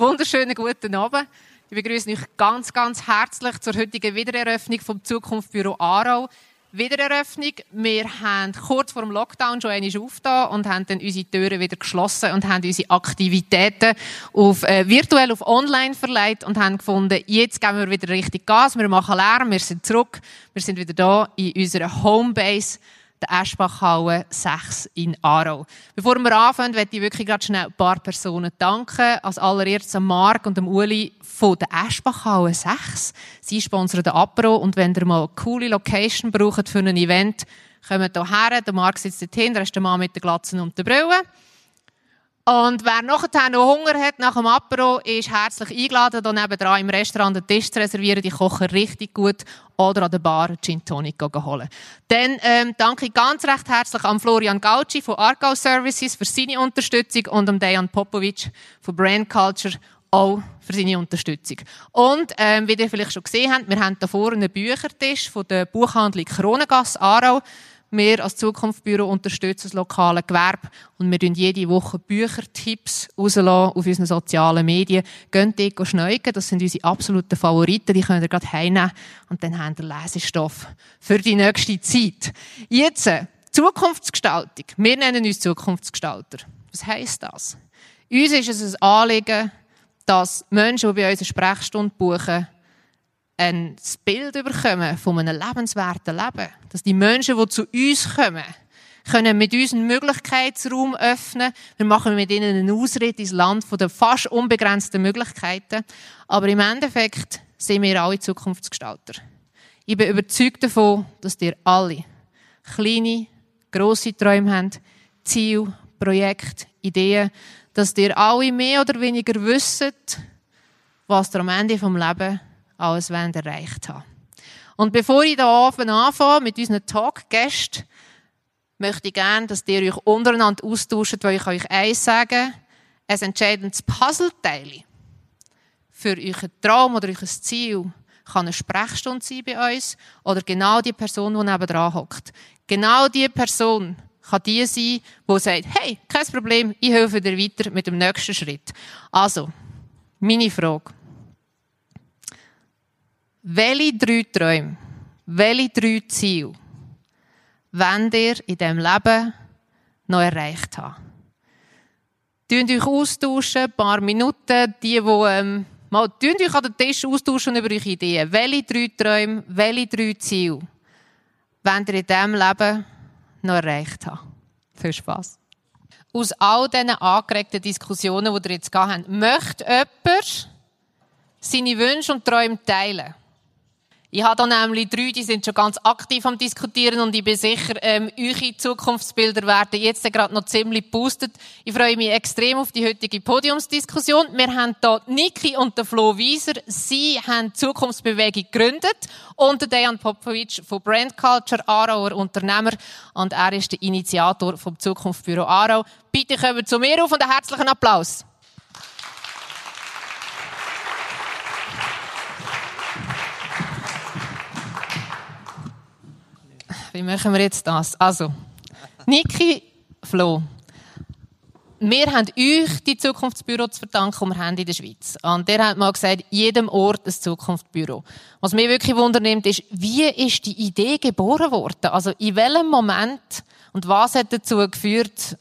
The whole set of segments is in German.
wunderschönen guten Abend. Ich begrüße euch ganz, ganz herzlich zur heutigen Wiedereröffnung vom Zukunftsbüro Aarau. Wiedereröffnung. Wir haben kurz vor dem Lockdown schon einmal aufgetan und haben dann unsere Türen wieder geschlossen und haben unsere Aktivitäten auf, äh, virtuell auf online verleiht und haben gefunden, jetzt geben wir wieder richtig Gas, wir machen Lärm, wir sind zurück, wir sind wieder da in unserer Homebase der Eschbachhalle 6 in Aarau. Bevor wir anfangen, möchte ich wirklich gerade schnell ein paar Personen danken. Als allererstes an Marc und dem Uli von der Eschbachhalle 6. Sie sponsern den Apro und wenn ihr mal eine coole Location braucht für ein Event, kommt hierher. Der Marc sitzt dort hinten, er ist der Mann mit den Glatzen und der Brille. Und wer nachher noch Hunger hat nach dem Apero, ist herzlich eingeladen, hier nebenan im Restaurant den Tisch zu reservieren. Die kochen richtig gut. Oder an der Bar Gin Tonic holen. Dann ähm, danke ich ganz recht herzlich an Florian Gauci von Argau Services für seine Unterstützung und an Dejan Popovic von Brand Culture auch für seine Unterstützung. Und ähm, wie ihr vielleicht schon gesehen habt, wir haben hier vorne einen Büchertisch von der Buchhandlung Kronengasse Aarau. Wir als Zukunftsbüro unterstützen das lokale Gewerbe und wir tun jede Woche Büchertipps rauslassen auf unseren sozialen Medien. Geht dort schneugen, das sind unsere absoluten Favoriten, die könnt ihr gerade heimnehmen und dann haben wir Lesestoff für die nächste Zeit. Jetzt, äh, Zukunftsgestaltung. Wir nennen uns Zukunftsgestalter. Was heisst das? Uns ist es ein Anliegen, dass Menschen, die bei uns eine Sprechstunde buchen, ein Bild bekommen von einem lebenswerten Leben. Dass die Menschen, die zu uns kommen, können mit uns einen Möglichkeitsraum öffnen. Wir machen mit ihnen einen Ausritt ins Land von den fast unbegrenzten Möglichkeiten. Aber im Endeffekt sind wir alle Zukunftsgestalter. Ich bin überzeugt davon, dass ihr alle kleine, grosse Träume habt, Ziele, Projekte, Ideen, dass ihr alle mehr oder weniger wisst, was ihr am Ende vom Leben alles erreicht haben Und bevor ich da anfange mit unseren Talkgästen, möchte ich gerne, dass ihr euch untereinander austauscht, weil ich euch eins sagen, ein entscheidendes Puzzleteil für euren Traum oder euer Ziel kann eine Sprechstunde sein bei uns oder genau die Person, die nebenan hockt. Genau die Person kann die sein, die sagt, hey, kein Problem, ich helfe dir weiter mit dem nächsten Schritt. Also, meine Frage. Welche drei Träume, welche drei Ziele wollt ihr in diesem Leben noch erreicht haben? Tun euch austauschen, ein paar Minuten, die, die ähm, mal, tun euch an den Tisch austauschen über eure Ideen. Welche drei Träume, welche drei Ziele wollt ihr in diesem Leben noch erreicht haben? Viel Spass. Aus all diesen angeregten Diskussionen, die ihr jetzt gehabt habt, möchte jemand seine Wünsche und Träume teilen? Ich habe da nämlich drei, die sind schon ganz aktiv am Diskutieren und ich bin sicher, ähm, eure Zukunftsbilder werden jetzt gerade noch ziemlich boostet. Ich freue mich extrem auf die heutige Podiumsdiskussion. Wir haben hier Niki und den Flo Wieser. Sie haben Zukunftsbewegung gegründet und Dejan Popovic von Brand Culture, Aarauer Unternehmer und er ist der Initiator vom Zukunftsbüro Aarau. Bitte kommen zu mir auf und einen herzlichen Applaus. Wie machen wir jetzt das? Also, Niki, Flo, wir haben euch die Zukunftsbüro zu verdanken, die wir haben in der Schweiz. Und der hat mal gesagt, jedem Ort ein Zukunftsbüro. Was mich wirklich wundernimmt, ist, wie ist die Idee geboren worden? Also, in welchem Moment und was hat dazu geführt,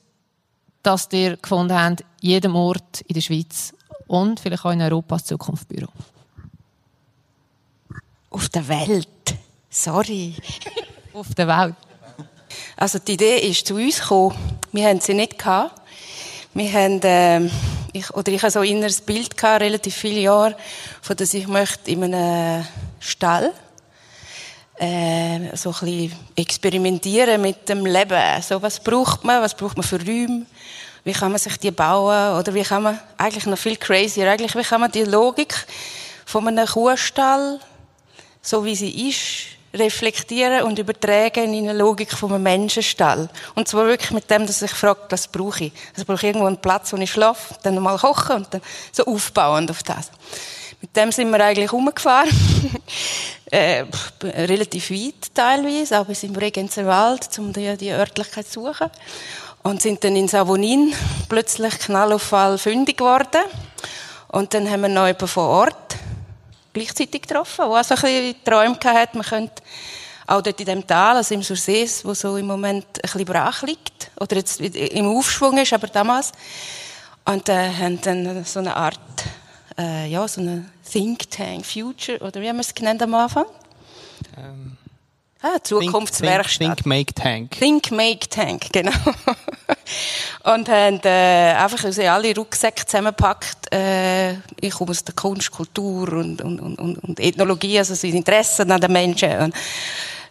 dass ihr gefunden habt, jedem Ort in der Schweiz und vielleicht auch in Europa ein Zukunftsbüro? Auf der Welt. Sorry auf der Welt? Also die Idee ist zu uns gekommen. Wir haben sie nicht gehabt. Wir haben, äh, ich, oder ich habe so ein inneres Bild gehabt, relativ viele Jahre, von dass ich möchte in einem Stall äh, so ein bisschen experimentieren mit dem Leben. So, was braucht man? Was braucht man für Räume? Wie kann man sich die bauen? Oder wie kann man, eigentlich noch viel crazier, eigentlich, wie kann man die Logik von einem Kuhstall, so wie sie ist, reflektieren und übertragen in eine Logik von einem Menschenstall. Und zwar wirklich mit dem, dass ich frage, was brauche ich? Also brauche ich irgendwo einen Platz, wo ich schlafe, dann nochmal kochen und dann so aufbauend auf das. Mit dem sind wir eigentlich umgefahren. äh, relativ weit teilweise, aber sind wir Bregenzer Wald, um die, die Örtlichkeit zu suchen. Und sind dann in Savonin plötzlich knallauffall fündig geworden. Und dann haben wir noch jemanden vor Ort gleichzeitig getroffen, der also ein bisschen Träume hatte, man könnte auch dort in dem Tal, also im Sursees, wo so im Moment ein bisschen brach liegt, oder jetzt im Aufschwung ist, aber damals. Und äh, haben dann so eine Art, äh, ja, so eine Think Tank Future, oder wie haben wir es genannt am Anfang? Ähm, ah, Zukunftswerkstatt. Think, think, Make Tank. Think Make Tank, genau. und haben äh, einfach unsere alle Rucksäcke zusammengepackt. Äh, ich komme aus der Kunst, Kultur und, und, und, und Ethnologie, also so Interessen an den Menschen. Und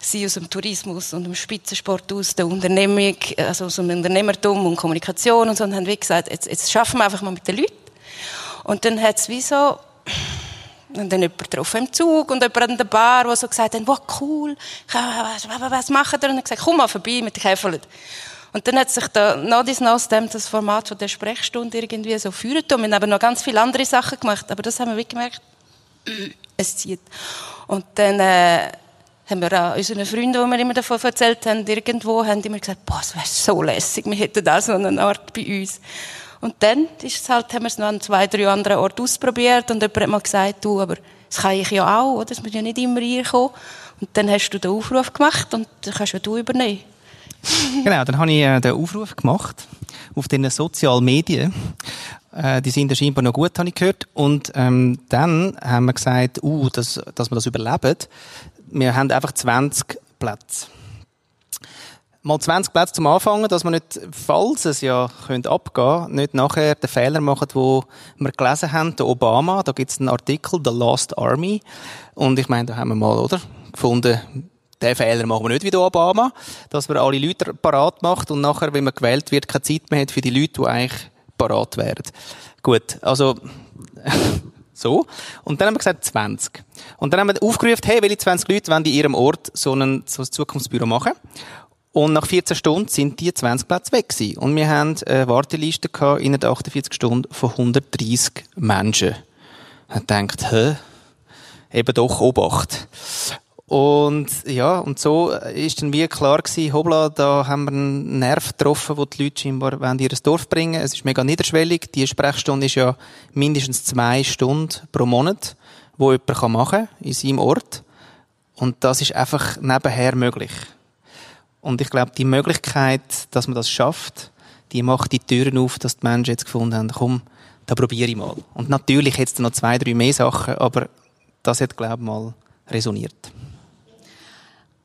sie aus dem Tourismus und dem Spitzensport aus der Unternehmung, also aus dem Unternehmertum und Kommunikation und so, und haben wie gesagt, jetzt, jetzt schaffen wir einfach mal mit den Leuten. Und dann hat es wie so, und dann jemand drauf im Zug und jemand an der Bar, der so gesagt hat, wow, cool, was, was, was machen wir? Und dann gesagt, komm mal vorbei mit den Käfeln. Und dann hat sich da noch dies noch das Format von der Sprechstunde irgendwie so führen Wir haben noch ganz viele andere Sachen gemacht, aber das haben wir gemerkt, es zieht. Und dann, äh, haben wir auch unseren Freunden, die wir immer davon erzählt haben, irgendwo, haben immer gesagt, boah, es wäre so lässig, wir hätten da so eine Art bei uns. Und dann ist halt, haben wir es noch an zwei, drei anderen Orten ausprobiert und jemand hat mal gesagt, du, aber das kann ich ja auch, oder? Das muss ja nicht immer reinkommen. Und dann hast du den Aufruf gemacht und dann kannst ja du übernehmen. genau, dann habe ich äh, den Aufruf gemacht auf den sozialen Medien. Äh, die sind scheinbar noch gut, habe ich gehört. Und ähm, dann haben wir gesagt, uh, dass, dass wir das überleben, wir haben einfach 20 Plätze. Mal 20 Plätze zum Anfangen, dass wir nicht, falls es ja könnte abgehen, nicht nachher den Fehler machen, wo wir gelesen haben, der Obama, da gibt es einen Artikel, The Lost Army. Und ich meine, da haben wir mal, oder? Gefunden, den Fehler machen wir nicht wie der Obama, dass man alle Leute parat macht und nachher, wenn man gewählt wird, keine Zeit mehr hat für die Leute, die eigentlich parat wären. Gut, also, So. Und dann haben wir gesagt 20. Und dann haben wir aufgerufen, hey, welche 20 Leute wollen in ihrem Ort so ein, so ein Zukunftsbüro machen? Und nach 14 Stunden sind die 20 Plätze weg gewesen. Und wir haben eine Warteliste gehabt, in 48 Stunden von 130 Menschen. Ich gedacht, hä? Eben doch Obacht. Und ja, und so ist dann wie klar gewesen, hoppla, da haben wir einen Nerv getroffen, wo die Leute scheinbar in ihr Dorf bringen Es ist mega niederschwellig. Die Sprechstunde ist ja mindestens zwei Stunden pro Monat, wo jemand machen kann in seinem Ort. Und das ist einfach nebenher möglich. Und ich glaube, die Möglichkeit, dass man das schafft, die macht die Türen auf, dass die Menschen jetzt gefunden haben, komm, da probiere ich mal. Und natürlich hätte es noch zwei, drei mehr Sachen, aber das hat, glaube ich, mal resoniert.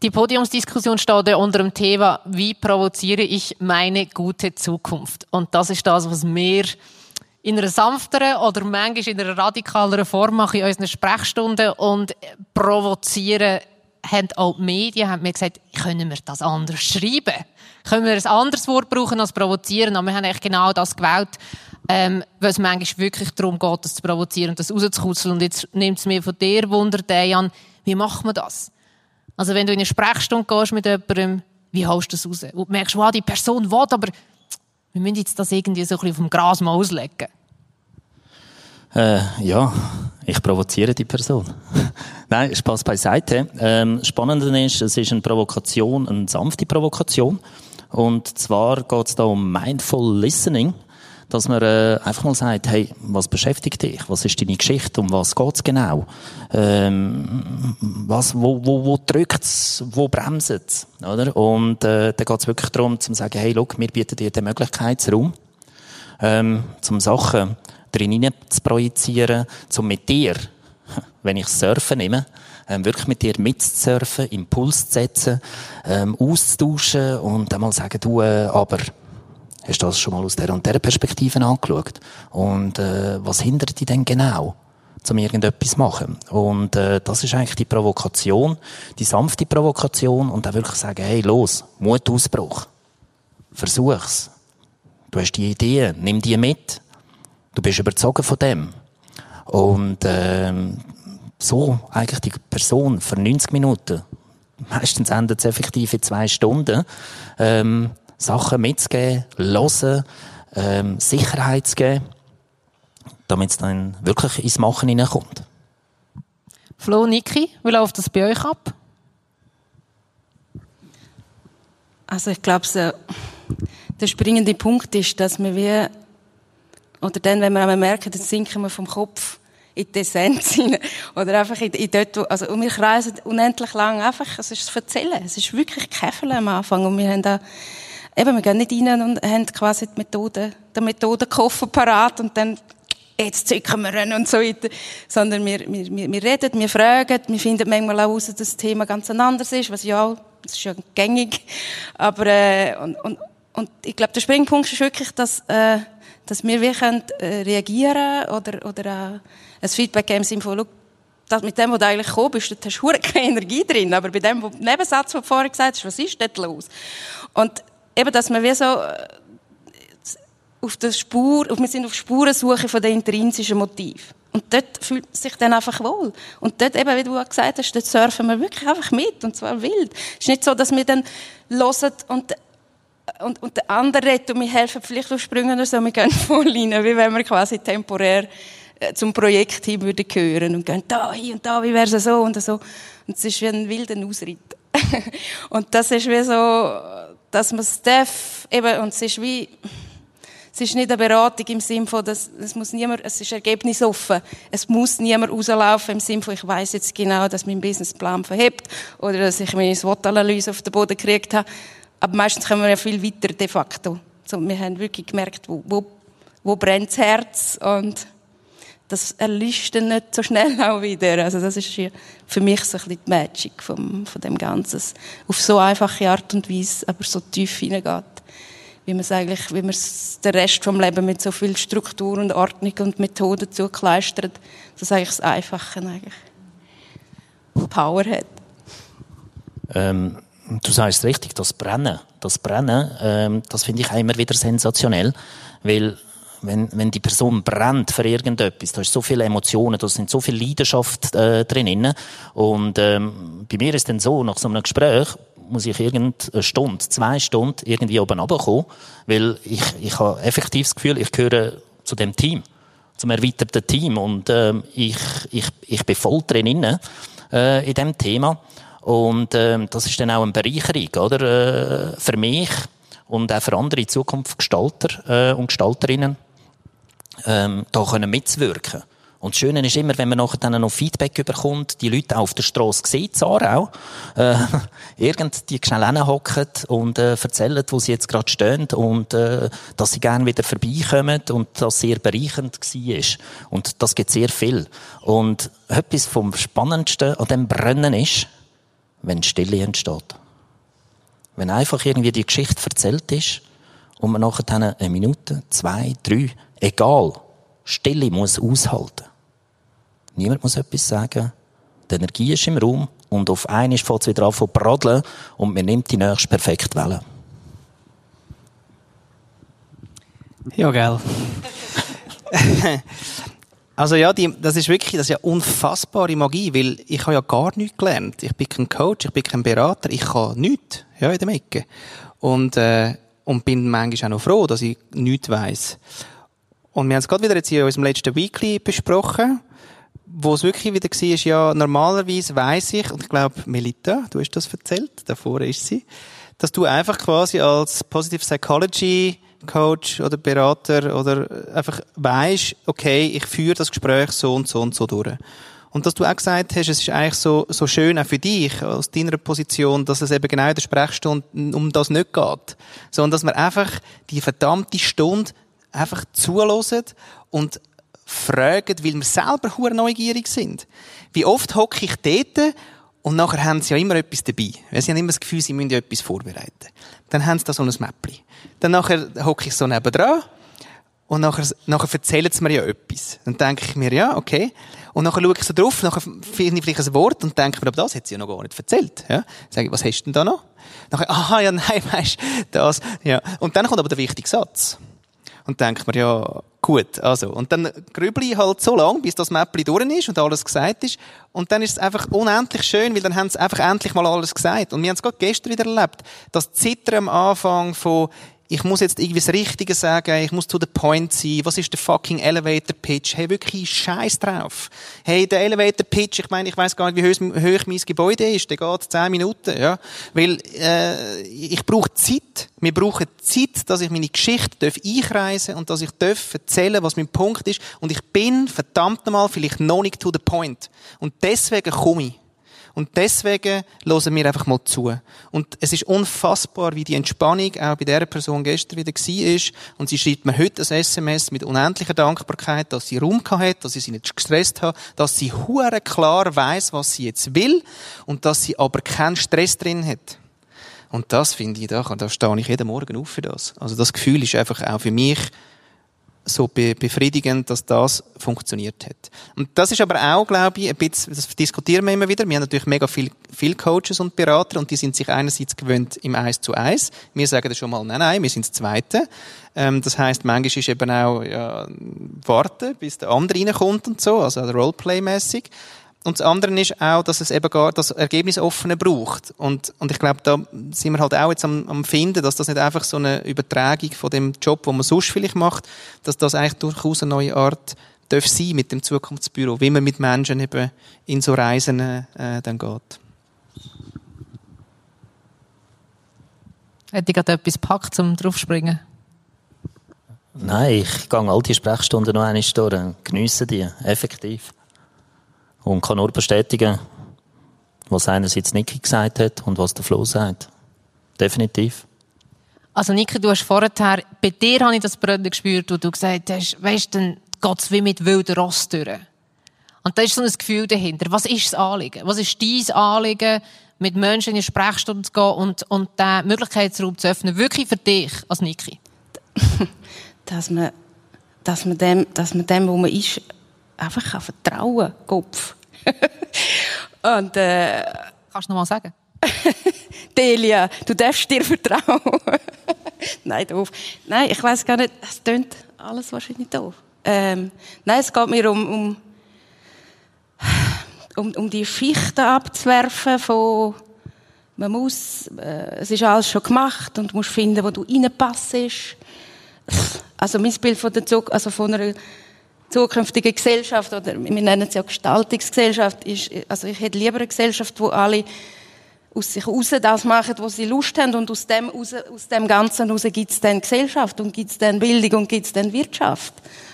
Die Podiumsdiskussion steht unter dem Thema, wie provoziere ich meine gute Zukunft? Und das ist das, was wir in einer sanfteren oder manchmal in einer radikaleren Form machen in unseren Sprechstunden und provozieren haben auch die Medien haben mir gesagt, können wir das anders schreiben? Können wir ein anderes Wort brauchen als provozieren? Aber wir haben eigentlich genau das gewählt, ähm, weil es manchmal wirklich darum geht, das zu provozieren und das rauszukutzeln. Und jetzt nimmt es mir von dir Wunder, Dejan, wie macht man das? Also wenn du in eine Sprechstunde gehst mit jemandem, wie haust du das raus? Und du merkst, wow, die Person will, aber wir müssen jetzt das irgendwie so ein bisschen auf dem Gras mal auslegen. Äh, ja, ich provoziere die Person. Nein, Spaß beiseite. Ähm, Spannende ist, es ist eine Provokation, eine sanfte Provokation. Und zwar geht es da um Mindful Listening dass man äh, einfach mal sagt, hey, was beschäftigt dich? Was ist deine Geschichte? Um was geht's genau? Ähm, was, wo, wo, wo drückt's? Wo bremset's? Oder? Und äh, da geht's wirklich darum, zu sagen, hey, look, wir bieten dir den Möglichkeitsraum, ähm, zum Sachen drin zu projizieren, zum mit dir, wenn ich Surfen nehme, ähm, wirklich mit dir mitzusurfen, Impuls zu setzen, ähm, auszutauschen und einmal sagen, du, äh, aber Hast du das schon mal aus der und der Perspektive angeschaut? Und äh, was hindert dich denn genau? um irgendetwas machen. Und äh, das ist eigentlich die Provokation, die sanfte Provokation und dann wirklich sagen, hey, los, Mutausbruch. Versuch's. Du hast die Idee, nimm die mit. Du bist überzogen von dem. Und äh, so eigentlich die Person für 90 Minuten, meistens endet es effektiv in zwei Stunden, ähm, Sachen mitzugeben, hören, ähm, Sicherheit zu geben, damit es dann wirklich ins Machen hineinkommt. Flo, Niki, wie läuft das bei euch ab? Also ich glaube, so, der springende Punkt ist, dass wir wie oder dann, wenn wir merken, dann sinken wir vom Kopf in die Essenz hinein. Oder einfach in, in dort, wo, also, und wir kreisen unendlich lang einfach, es ist das Erzählen. Es ist wirklich Käfel am Anfang. Und wir haben da, eben, wir gehen nicht rein und haben quasi die Methode, den Methodenkoffer parat und dann, jetzt zücken wir rein und so weiter. Sondern wir, wir, wir, wir reden, wir fragen, wir finden manchmal auch heraus, dass das Thema ganz anders ist, was ja, das ist ja gängig. Aber, äh, und, und, und ich glaube, der Springpunkt ist wirklich, dass, äh, dass wir wirklich äh, reagieren oder, oder äh, ein Feedback geben im Sinne von, das, mit dem, was du eigentlich gekommen bist, hast du keine Energie drin. Aber bei dem Nebensatz, den du vorher gesagt hast, was ist dort los? Und eben, dass man wie so äh, auf der Spur, wir sind auf Spurensuche von den intrinsischen Motiv. Und dort fühlt man sich dann einfach wohl. Und dort eben, wie du gesagt hast, dort surfen wir wirklich einfach mit, und zwar wild. Es ist nicht so, dass wir dann hören und und, und der andere redet und wir helfen vielleicht auf Sprüngen oder so, wir gehen voll rein, wie wenn wir quasi temporär äh, zum Projekt hin würden gehören und gehen da hin und da, wie wäre es so und so. Und es ist wie ein wilder Ausritt. und das ist wie so, dass man es darf, eben, und es ist wie, es ist nicht eine Beratung im Sinne von, dass, es muss niemand, es ist ergebnisoffen. Es muss niemand rauslaufen im Sinne von, ich weiß jetzt genau, dass mein Businessplan verhebt oder dass ich meine SWOT-Analyse auf den Boden gekriegt habe. Aber meistens kommen wir ja viel weiter de facto. So, wir haben wirklich gemerkt, wo, wo, wo brennt das Herz und das erlischt dann nicht so schnell auch wieder. Also das ist für mich so ein bisschen die Magic vom, von dem Ganzen. Auf so einfache Art und Weise, aber so tief hineingeht. Wie man es eigentlich, wie man es den Rest vom Leben mit so viel Struktur und Ordnung und Methoden zukleistert, dass eigentlich das Einfache eigentlich Power hat. Ähm, du sagst richtig, das Brennen, das Brennen, ähm, das finde ich auch immer wieder sensationell, weil wenn, wenn die Person brennt für irgendetwas, da ist so viele Emotionen, da sind so viel Leidenschaft äh, drin. Und ähm, bei mir ist dann so, nach so einem Gespräch muss ich irgendeine Stunde, zwei Stunden irgendwie oben runterkommen, weil ich, ich habe effektiv das Gefühl, ich gehöre zu dem Team, zum erweiterten Team und ähm, ich, ich, ich bin voll drin äh, in dem Thema. Und ähm, das ist dann auch eine Bereicherung, oder? Äh, für mich und auch für andere Zukunftsgestalter äh, und Gestalterinnen, ähm, da können mitzuwirken. Und das Schöne ist immer, wenn man nachher dann noch Feedback bekommt, die Leute auf der Straße sehen, auch, äh, irgend die schnell hinhocken und äh, erzählen, wo sie jetzt gerade stehen und äh, dass sie gerne wieder vorbeikommen und das sehr bereichernd war. Und das gibt sehr viel. Und etwas vom Spannendsten an dem Brennen ist, wenn Stille entsteht. Wenn einfach irgendwie die Geschichte erzählt ist und man nachher eine Minute, zwei, drei, egal, Stille muss aushalten. Niemand muss etwas sagen. Die Energie ist im Raum und auf einmal fängt es wieder an zu bradeln und man nimmt die nächste perfekte Welle. Ja, gell. Also ja, die, das ist wirklich, das ist ja unfassbare Magie, weil ich habe ja gar nichts gelernt. Ich bin kein Coach, ich bin kein Berater, ich kann nichts, ja, in der Ecke. Und, äh, und bin manchmal auch noch froh, dass ich nichts weiss. Und wir haben es gerade wieder jetzt in unserem letzten Weekly besprochen, wo es wirklich wieder war, ja, normalerweise weiss ich, und ich glaube, Melita, du hast das erzählt, davor ist sie, dass du einfach quasi als Positive Psychology Coach oder Berater oder einfach weisst, okay, ich führe das Gespräch so und so und so durch. Und dass du auch gesagt hast, es ist eigentlich so, so schön auch für dich, aus deiner Position, dass es eben genau in der Sprechstunde um das nicht geht. Sondern dass man einfach die verdammte Stunde einfach zuhören und fragen, weil wir selber hure neugierig sind. Wie oft hocke ich dort und nachher haben sie ja immer etwas dabei. Sie haben immer das Gefühl, sie müssen ja etwas vorbereiten. Dann haben sie da so ein Mäppli. Dann nachher hocke ich so nebendran und nachher, nachher erzählen sie mir ja etwas. Dann denke ich mir, ja, okay. Und nachher schaue ich so drauf, nachher finde ich vielleicht ein Wort und denke mir, aber das hat sie ja noch gar nicht erzählt. Ja? Sage ich, was hast du denn da noch? Nachher, aha, ja, nein, weißt das. Ja. Und dann kommt aber der wichtige Satz und denkt mir, ja, gut, also. Und dann grüble ich halt so lange, bis das Mäppli durch ist und alles gesagt ist. Und dann ist es einfach unendlich schön, weil dann haben sie einfach endlich mal alles gesagt. Und wir haben es gerade gestern wieder erlebt. Das Zittern am Anfang von, ich muss jetzt irgendwie das Richtige sagen, ich muss to the point sein, was ist der fucking Elevator Pitch? Hey, wirklich Scheiß drauf. Hey, der Elevator Pitch, ich meine, ich weiß gar nicht, wie hoch, mein Gebäude ist, der geht zehn Minuten, ja. Weil, äh, ich brauche Zeit. Wir brauchen Zeit, dass ich meine Geschichte darf einkreisen und dass ich darf erzählen, was mein Punkt ist. Und ich bin verdammt nochmal vielleicht noch nicht to the point. Und deswegen komme ich. Und deswegen hören wir einfach mal zu. Und es ist unfassbar, wie die Entspannung auch bei dieser Person gestern wieder war. Und sie schreibt mir heute ein SMS mit unendlicher Dankbarkeit, dass sie Raum hat, dass sie sich nicht gestresst hat, dass sie hure klar weiß, was sie jetzt will und dass sie aber keinen Stress drin hat. Und das finde ich, da, da stehe ich jeden Morgen auf für das. Also das Gefühl ist einfach auch für mich so be befriedigend, dass das funktioniert hat. Und das ist aber auch, glaube ich, ein bisschen, das diskutieren wir immer wieder. Wir haben natürlich mega viel, viel Coaches und Berater und die sind sich einerseits gewöhnt im Eis zu Eis. Wir sagen das schon mal, nein, nein, wir sind das Zweite. Ähm, das heißt, manchmal ist eben auch, ja, warten, bis der andere reinkommt und so, also Roleplay-mäßig. Und das andere ist auch, dass es eben gar das Ergebnisoffene braucht. Und, und ich glaube, da sind wir halt auch jetzt am, am finden, dass das nicht einfach so eine Übertragung von dem Job, wo man sonst vielleicht macht, dass das eigentlich durchaus eine neue Art darf sein mit dem Zukunftsbüro, wie man mit Menschen eben in so Reisen äh, dann geht. Hätte ich gerade etwas gepackt, um draufspringen? Nein, ich gehe all die Sprechstunden noch einmal durch, geniesse die, effektiv. Und kann nur bestätigen, was einerseits Niki gesagt hat und was der Flo sagt. Definitiv. Also Niki, du hast vorher, bei dir habe ich das Brötchen gespürt, wo du gesagt hast, weisst, dann geht's wie mit wilden Ross durch. Und da ist so ein Gefühl dahinter. Was ist das Anliegen? Was ist dein Anliegen, mit Menschen in die Sprechstunde zu gehen und, und den Möglichkeitsraum zu öffnen? Wirklich für dich als Niki? dass man, dass man dem, dass man dem, wo man ist, einfach kann vertrauen Kopf. und, äh, Kannst du noch mal sagen? Delia, du darfst dir vertrauen. nein, doof. Nein, ich weiß gar nicht, es tönt alles wahrscheinlich doof. Ähm, nein, es geht mir um, um, um, um die Schichten abzuwerfen von, man muss, äh, es ist alles schon gemacht und du musst finden, wo du reinpasst. Also mein Bild von der Zug, also von einer zukünftige Gesellschaft, oder wir nennen es ja Gestaltungsgesellschaft, ist, also ich hätte lieber eine Gesellschaft, wo alle aus sich raus das machen, was sie Lust haben und aus dem, raus, aus dem Ganzen raus gibt es dann Gesellschaft und gibt es dann Bildung und gibt es dann Wirtschaft.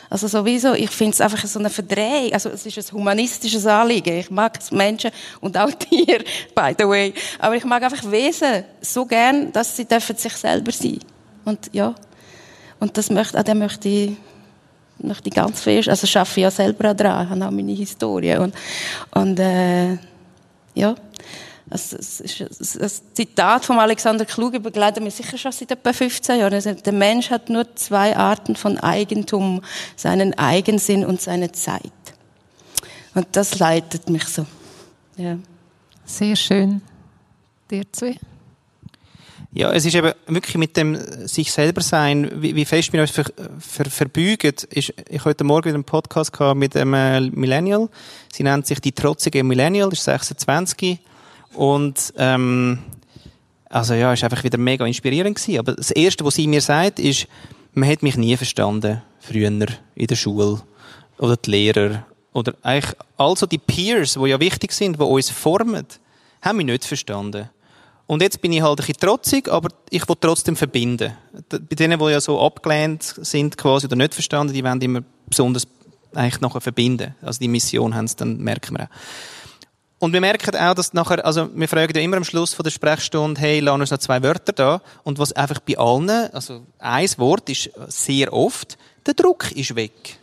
Also sowieso, ich finde es einfach so eine Verdrehung, also es ist ein humanistisches Anliegen. Ich mag Menschen und auch Tiere, by the way. Aber ich mag einfach Wesen so gern, dass sie dürfen sich selber sein. Und ja, und das möchte, an dem möchte ich möchte ich ganz fest, also schaffe ich ja selber auch dran, habe auch meine Historie und, und äh, ja, das, das ist ein Zitat von Alexander Kluge begleitet mich sicher schon seit etwa 15 Jahren. Also, der Mensch hat nur zwei Arten von Eigentum, seinen Eigensinn und seine Zeit. Und das leitet mich so. Ja. Sehr schön. Dir zwei. Ja, es ist eben wirklich mit dem sich selber sein, wie, wie fest wir uns ver, ver, verbeugen. Ist, ich heute Morgen wieder einen Podcast gehabt mit einem äh, Millennial. Sie nennt sich die trotzige Millennial, ist 26. Und, ähm, also ja, ist einfach wieder mega inspirierend gewesen. Aber das Erste, was sie mir sagt, ist, man hat mich nie verstanden, früher in der Schule. Oder die Lehrer. Oder eigentlich, also die Peers, die ja wichtig sind, die uns formen, haben mich nicht verstanden. Und jetzt bin ich halt ein bisschen trotzig, aber ich will trotzdem verbinden. Bei denen, die ja so abgelehnt sind quasi oder nicht verstanden, die wollen immer besonders eigentlich nachher verbinden. Also die Mission haben sie, dann merken wir auch. Und wir merken auch, dass nachher, also wir fragen ja immer am Schluss von der Sprechstunde, hey, lass uns noch zwei Wörter da. Und was einfach bei allen, also ein Wort ist sehr oft, der Druck ist weg.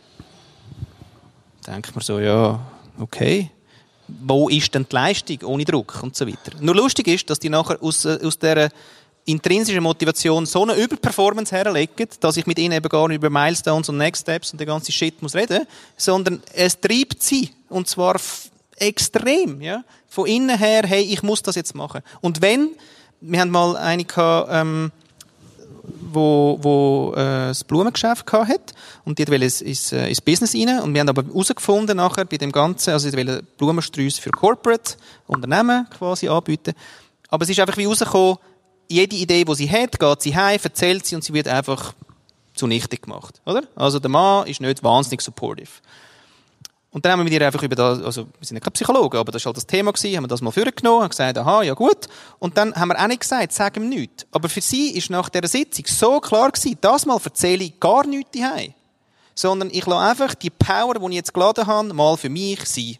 Denkt man so, ja, okay wo ist denn die Leistung ohne Druck und so weiter. Nur lustig ist, dass die nachher aus, äh, aus dieser intrinsischen Motivation so eine Überperformance herlegen, dass ich mit ihnen eben gar nicht über Milestones und Next Steps und den ganzen Shit muss reden, sondern es treibt sie. Und zwar extrem, ja. Von innen her, hey, ich muss das jetzt machen. Und wenn, wir haben mal eine gehabt, ähm, wo, wo äh, das Blumengeschäft hat und die wollte ins, ins, äh, ins Business rein und wir haben aber herausgefunden nachher bei dem Ganzen, also die wollen Blumensträuße für Corporate Unternehmen quasi anbieten, aber es ist einfach wie rausgekommen, jede Idee, die sie hat, geht sie heim, erzählt sie und sie wird einfach zunichte gemacht, oder? Also der Mann ist nicht wahnsinnig supportive. Und dann haben wir mit ihr einfach über das, also wir sind ja keine Psychologen, aber das war halt das Thema gewesen, haben wir das mal vorgenommen, haben gesagt, aha, ja gut. Und dann haben wir auch nicht gesagt, sag ihm nichts. Aber für sie ist nach dieser Sitzung so klar gewesen, das mal erzähle ich gar nichts daheim. Sondern ich lasse einfach die Power, die ich jetzt geladen habe, mal für mich sein.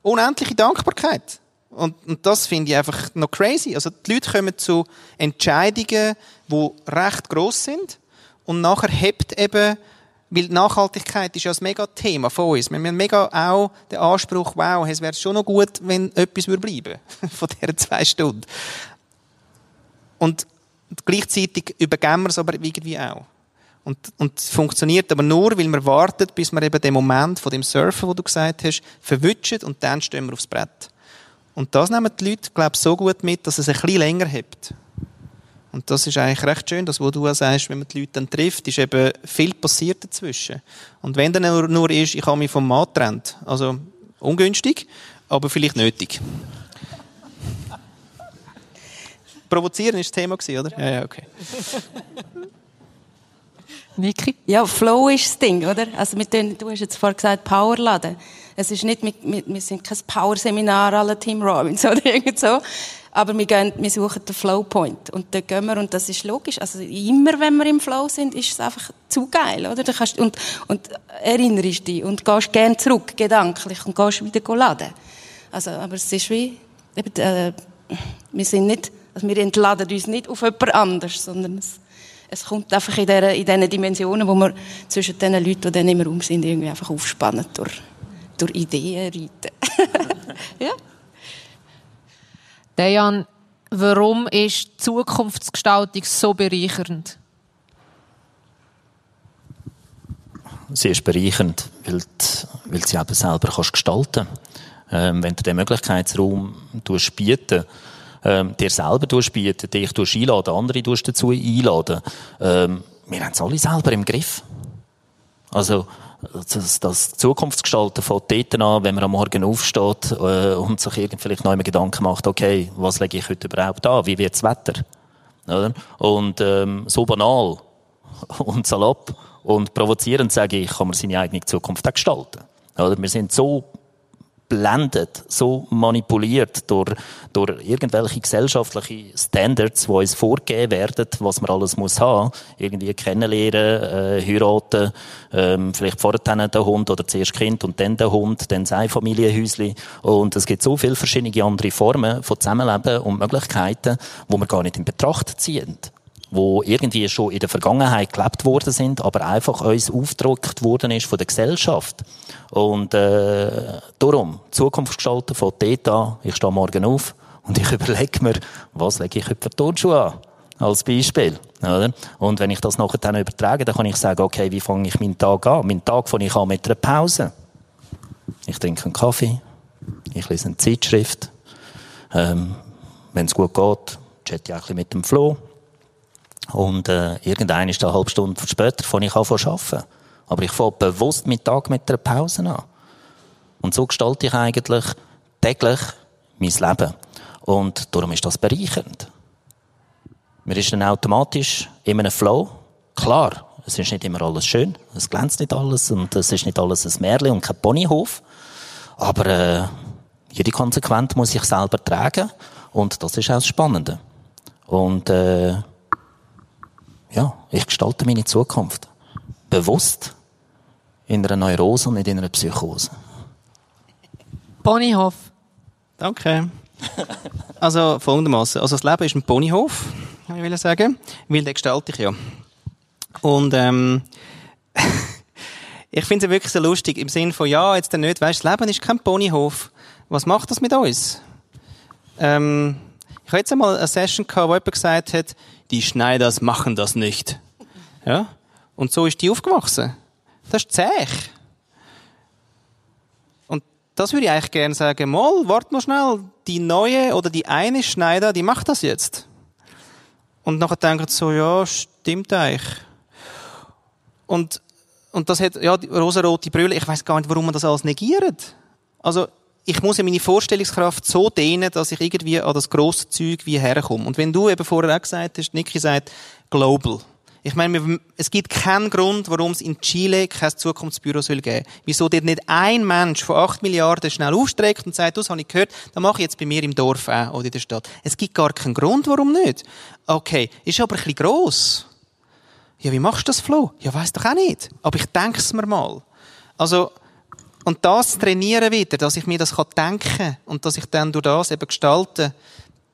Unendliche Dankbarkeit. Und, und das finde ich einfach noch crazy. Also die Leute kommen zu Entscheidungen, die recht gross sind. Und nachher hebt eben weil Nachhaltigkeit ist ja ein mega Thema von uns. Wir haben mega auch den Anspruch, wow, es wäre schon noch gut, wenn etwas bleiben von diesen zwei Stunden. Und gleichzeitig übergeben wir es aber irgendwie auch. Und, und es funktioniert aber nur, weil wir warten, bis wir eben den Moment von dem Surfen, wo du gesagt hast, verwutschen und dann stehen wir aufs Brett. Und das nehmen die Leute, glaube ich, so gut mit, dass es ein bisschen länger hebt. Und das ist eigentlich recht schön, das, was du auch sagst, wenn man die Leute dann trifft, ist eben viel passiert dazwischen. Und wenn dann nur, nur ist, ich habe mich vom Mann getrennt. Also, ungünstig, aber vielleicht nötig. Provozieren ist das Thema gewesen, oder? Ja, ja, okay. Niki? Ja, Flow ist das Ding, oder? Also mit den, du hast jetzt vorhin gesagt, Powerladen. Es ist nicht, mit, mit, wir sind kein Power-Seminar alle Team Robbins oder irgend so. Aber wir, gehen, wir suchen den Flowpoint. Und da gehen wir, und das ist logisch. Also immer, wenn wir im Flow sind, ist es einfach zu geil, oder? Da kannst, und, und erinnerst dich und gehst gern zurück, gedanklich, und gehst wieder laden. Also, aber es ist wie, eben, äh, wir sind nicht, also wir entladen uns nicht auf jemand anders, sondern es, es kommt einfach in, der, in diesen Dimensionen, wo wir zwischen den Leuten, die dann immer um sind, irgendwie einfach aufspannen durch, durch Ideen reiten. ja. Dejan, warum ist die Zukunftsgestaltung so bereichernd? Sie ist bereichernd, weil, die, weil sie eben selber kannst gestalten ähm, Wenn du den Möglichkeitsraum bieten ähm, dir selber bieten, dich einladen, andere dazu einladen, ähm, wir haben es alle selber im Griff. Also, das, das Zukunftsgestalten von dort an, wenn man am Morgen aufsteht äh, und sich vielleicht noch einmal Gedanken macht, okay, was lege ich heute überhaupt an? Wie wird das Wetter? Oder? Und ähm, so banal und salopp und provozierend sage ich, kann man seine eigene Zukunft auch gestalten. Oder? Wir sind so blendet, so manipuliert durch, durch irgendwelche gesellschaftliche Standards, die uns vorgegeben werden, was man alles muss haben. Irgendwie kennenlernen, äh, heiraten, ähm, vielleicht vorher den Hund oder zuerst Kind und dann der Hund, dann sein Familienhäusli. Und es gibt so viele verschiedene andere Formen von Zusammenleben und Möglichkeiten, wo wir gar nicht in Betracht ziehen wo irgendwie schon in der Vergangenheit gelebt worden sind, aber einfach uns aufgedrückt worden ist von der Gesellschaft. Und äh, darum, Zukunft gestalten von dort ich stehe morgen auf und ich überlege mir, was lege ich heute für Turnschuhe an? Als Beispiel. Oder? Und wenn ich das nachher dann übertrage, dann kann ich sagen, okay, wie fange ich meinen Tag an? Mein Tag fange ich an mit einer Pause. Ich trinke einen Kaffee, ich lese eine Zeitschrift, ähm, wenn es gut geht, chatte ich ein bisschen mit dem Flo, und äh, irgendein ist eine halbe Stunde später, fange ich an zu arbeiten. Aber ich fange bewusst mit Tag mit einer Pause an. Und so gestalte ich eigentlich täglich mein Leben. Und darum ist das bereichernd. Man ist dann automatisch in einem Flow. Klar, es ist nicht immer alles schön, es glänzt nicht alles und es ist nicht alles ein Märchen und kein Ponyhof. Aber äh, jede Konsequenz muss ich selber tragen und das ist auch das Spannende. Und äh, ja, ich gestalte meine Zukunft. Bewusst. In einer Neurose und nicht in einer Psychose. Ponyhof. Danke. Also folgendermaßen. Also das Leben ist ein Ponyhof, ich will sagen, weil den gestalte ich ja. Und ähm, ich finde es wirklich so lustig im Sinne von ja, jetzt dann nicht, weißt, das Leben ist kein Ponyhof. Was macht das mit uns? Ähm, ich hatte jetzt einmal eine Session gehabt, wo jemand gesagt hat, die Schneiders machen das nicht. Ja? Und so ist die aufgewachsen. Das ist zäh. Und das würde ich eigentlich gerne sagen, mal, warte mal schnell, die neue oder die eine Schneider, die macht das jetzt. Und nachher denkt so, ja, stimmt eigentlich. Und, und das hat, ja, die rosarote Brille, ich weiß gar nicht, warum man das alles negiert. Also, ich muss ja meine Vorstellungskraft so dehnen, dass ich irgendwie an das grosse Zeug wie herkomme. Und wenn du eben vorher auch gesagt hast, Niki sagt, global. Ich meine, es gibt keinen Grund, warum es in Chile kein Zukunftsbüro soll geben. Wieso dort nicht ein Mensch von 8 Milliarden schnell aufstreckt und sagt, das habe ich gehört, das mache ich jetzt bei mir im Dorf auch oder in der Stadt. Es gibt gar keinen Grund, warum nicht. Okay, ist aber ein bisschen gross. Ja, wie machst du das, Flo? Ja, weiss doch auch nicht. Aber ich denke es mir mal. Also, und das trainieren wieder, dass ich mir das denken kann und dass ich dann durch das eben gestalte,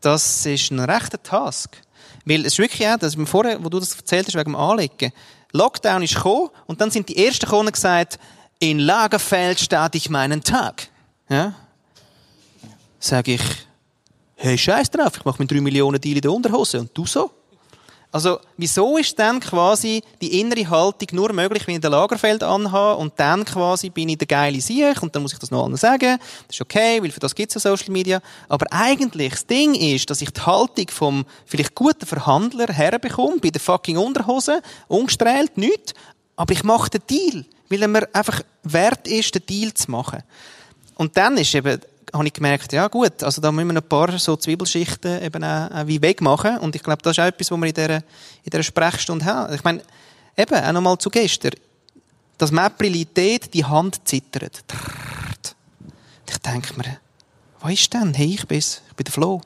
das ist ein rechter Task. Weil es ist wirklich auch, dass vorher, wo du das erzählt hast, wegen dem Anlegen. Lockdown ist gekommen und dann sind die ersten und gesagt, in Lagerfeld starte ich meinen Tag. Ja? Sag ich, hey, scheiß drauf, ich mache mit drei Millionen Deal in der Unterhose und du so? Also, wieso ist dann quasi die innere Haltung nur möglich, wenn ich den Lagerfeld anhabe und dann quasi bin ich der geile Sieg und dann muss ich das noch allen sagen. Das ist okay, weil für das gibt es ja Social Media. Aber eigentlich, das Ding ist, dass ich die Haltung vom vielleicht guten Verhandler herbekomme, bei der fucking Unterhose, ungestrahlt, nichts. Aber ich mache den Deal, weil er mir einfach wert ist, den Deal zu machen. Und dann ist eben habe ich gemerkt, ja gut, also da müssen wir ein paar so Zwiebelschichten eben auch, auch wie wegmachen. Und ich glaube, das ist auch etwas, was wir in dieser, in dieser Sprechstunde haben. Ich meine, eben, auch nochmal zu gestern. Das Mäpprilität, die Hand zittert. Ich denke mir, was ist denn? Hey, ich bin's. Ich bin der Flo.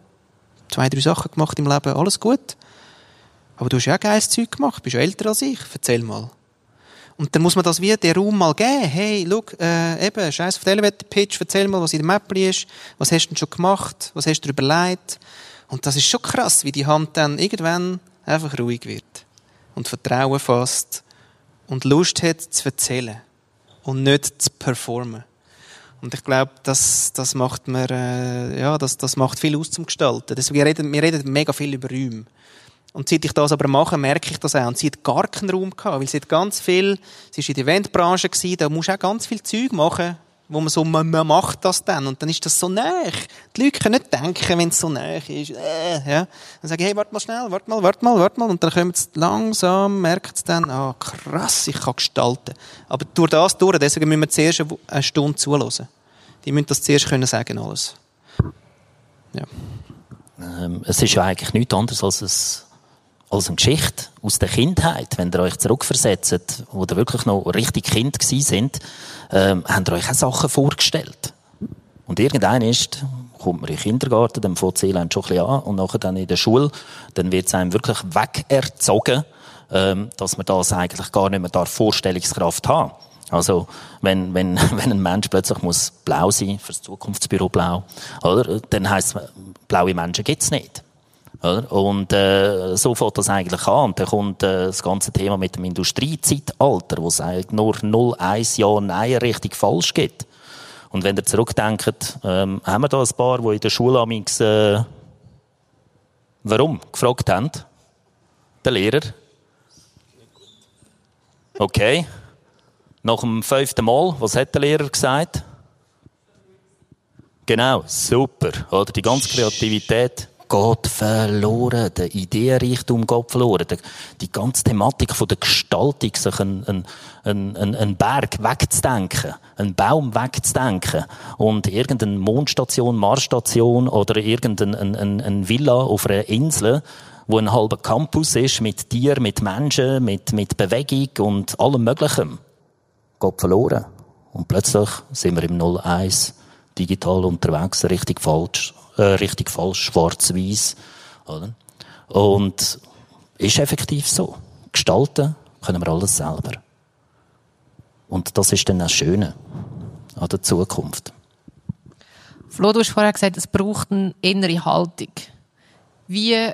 Zwei, drei Sachen gemacht im Leben, alles gut. Aber du hast ja auch geiles Zeug gemacht, bist ja älter als ich. Erzähl mal. Und dann muss man das wie den Raum mal geben. Hey, schau, äh, eben, scheiß auf den Elevator-Pitch, erzähl mal, was in der Mappli ist, was hast du denn schon gemacht, was hast du dir überlegt. Und das ist schon krass, wie die Hand dann irgendwann einfach ruhig wird. Und Vertrauen fasst. Und Lust hat zu erzählen. Und nicht zu performen. Und ich glaube, das, das macht mir, äh, ja, das, das macht viel aus zum Gestalten. Deswegen, reden, wir reden mega viel über Räume. Und seit ich das aber mache, merke ich das auch. Und sie hat gar keinen Raum gehabt, weil sie hat ganz viel, sie war in der Eventbranche gewesen, da musst du auch ganz viel Zeug machen, wo man so, man, man macht das dann. Und dann ist das so nah. Die Leute können nicht denken, wenn es so nah ist. Äh, ja. Dann sage ich, hey, warte mal schnell, warte mal, warte mal, warte mal. Und dann kommen sie langsam, merkt es dann, ah, krass, ich kann gestalten. Aber durch das durch, deswegen müssen wir zuerst eine Stunde zuhören. Die müssen das zuerst können sagen, alles. Ja. Ähm, es ist ja eigentlich nichts anderes als ein als eine Geschichte aus der Kindheit, wenn ihr euch zurückversetzt, wo ihr wirklich noch richtig Kind gewesen sind, ähm, habt ihr euch auch Sachen vorgestellt. Und irgendein ist, kommt man in den Kindergarten, dann fängt das schon ein bisschen an, und nachher dann in der Schule, dann wird es einem wirklich wegerzogen, ähm, dass man das eigentlich gar nicht mehr da Vorstellungskraft haben also, wenn, wenn, wenn ein Mensch plötzlich muss blau sein, fürs Zukunftsbüro blau, oder? Dann heisst es, blaue Menschen gibt's nicht. Oder? Und äh, so fängt das eigentlich an. Und dann kommt äh, das ganze Thema mit dem Industriezeitalter, wo es eigentlich nur 0, 1 Ja, Nein richtig falsch gibt. Und wenn ihr zurückdenkt, ähm, haben wir da ein paar, die in der Schule amix, äh, warum gefragt haben? Der Lehrer. Okay. Nach dem fünften Mal, was hat der Lehrer gesagt? Genau, super. Oder die ganze Kreativität geht verloren, der Ideenreichtum geht verloren, die ganze Thematik von der Gestaltung, sich einen, einen, einen, einen Berg wegzudenken, einen Baum wegzudenken und irgendeine Mondstation, Marsstation oder irgendeine eine, eine Villa auf einer Insel, wo ein halber Campus ist, mit Tieren, mit Menschen, mit, mit Bewegung und allem Möglichen, geht verloren. Und plötzlich sind wir im 01 digital unterwegs, richtig falsch äh, richtig falsch, schwarz-weiß. Und ist effektiv so. Gestalten können wir alles selber. Und das ist dann das Schöne an der Zukunft. Flo, du hast vorher gesagt, es braucht eine innere Haltung. Wie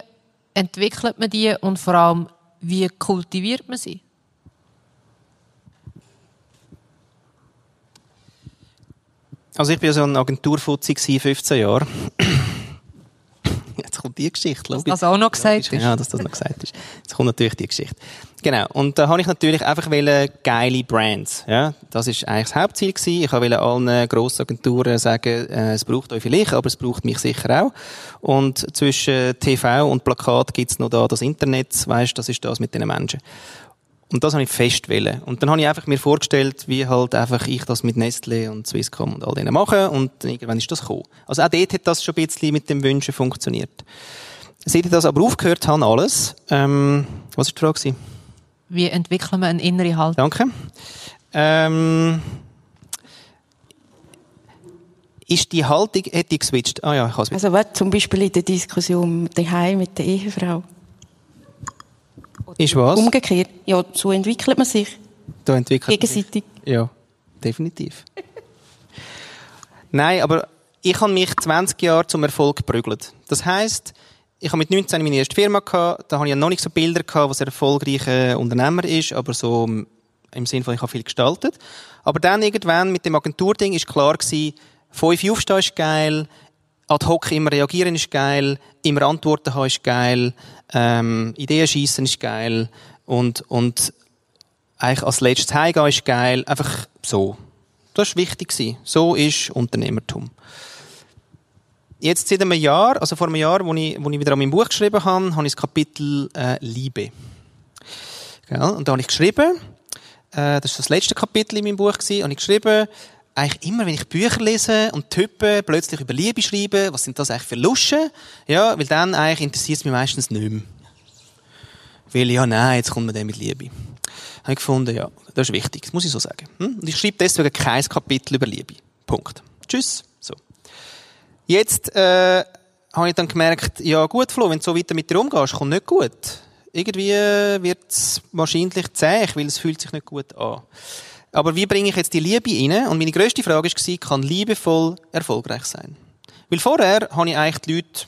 entwickelt man die und vor allem, wie kultiviert man sie? Also ich war so ein Agenturfuzzi 15 Jahre. Jetzt kommt die Geschichte. Dass das auch noch gesagt ist. Ja, dass das noch gesagt ist. Jetzt kommt natürlich die Geschichte. Genau. Und da habe ich natürlich einfach geile Brands. Ja, das ist eigentlich das Hauptziel gewesen. Ich wollte allen grossen Agenturen sagen, äh, es braucht euch vielleicht, aber es braucht mich sicher auch. Und zwischen TV und Plakat gibt's noch da das Internet. Weißt, das ist das mit den Menschen. Und das habe ich fest wollen. Und dann habe ich einfach mir vorgestellt, wie halt einfach ich das mit Nestle und Swisscom und all denen mache. Und irgendwann ist das gekommen. Also auch dort hat das schon ein bisschen mit dem Wünschen funktioniert. Seit ich das aber aufgehört habe, alles, ähm, was war die Frage? Wie entwickeln wir eine innere Haltung? Danke. Ähm, ist die Haltung, hätte ich geswitcht? Ah ja, ich habe es Also was, zum Beispiel in der Diskussion daheim mit der Ehefrau. Ist was? Umgekehrt. Ja, so entwickelt man sich. Da entwickelt man sich. Gegenseitig. Ja, definitiv. Nein, aber ich habe mich 20 Jahre zum Erfolg geprügelt. Das heisst, ich habe mit 19 meine erste Firma gehabt, da habe ich noch nicht so Bilder gehabt, was ein erfolgreicher Unternehmer ist, aber so im Sinne von, ich habe viel gestaltet. Aber dann irgendwann mit dem Agenturding ist klar gewesen, fünf aufstehen ist geil, ad hoc immer reagieren ist geil, immer Antworten haben ist geil, ähm, Ideen schießen ist geil und, und eigentlich als letztes heimgehen ist geil. Einfach so. Das war wichtig. So ist Unternehmertum. Jetzt seit einem Jahr, also vor einem Jahr, wo ich, wo ich wieder an meinem Buch geschrieben habe, habe ich das Kapitel äh, Liebe. Gell? Und da habe ich geschrieben, äh, das ist das letzte Kapitel in meinem Buch gewesen, habe ich geschrieben, eigentlich immer, wenn ich Bücher lese und Typen plötzlich über Liebe schreiben, was sind das eigentlich für Luschen? Ja, weil dann eigentlich interessiert es mich meistens nicht mehr. Weil, ja, nein, jetzt kommt man dann mit Liebe. Habe ich gefunden, ja, das ist wichtig, das muss ich so sagen. Hm? Und ich schreibe deswegen kein Kapitel über Liebe. Punkt. Tschüss. So. Jetzt, äh, habe ich dann gemerkt, ja gut, Flo, wenn du so weiter mit dir umgehst, kommt nicht gut. Irgendwie wird es wahrscheinlich zäh, weil es fühlt sich nicht gut an. Aber wie bringe ich jetzt die Liebe rein? Und meine grösste Frage war, kann liebevoll erfolgreich sein? Weil vorher habe ich eigentlich die Leute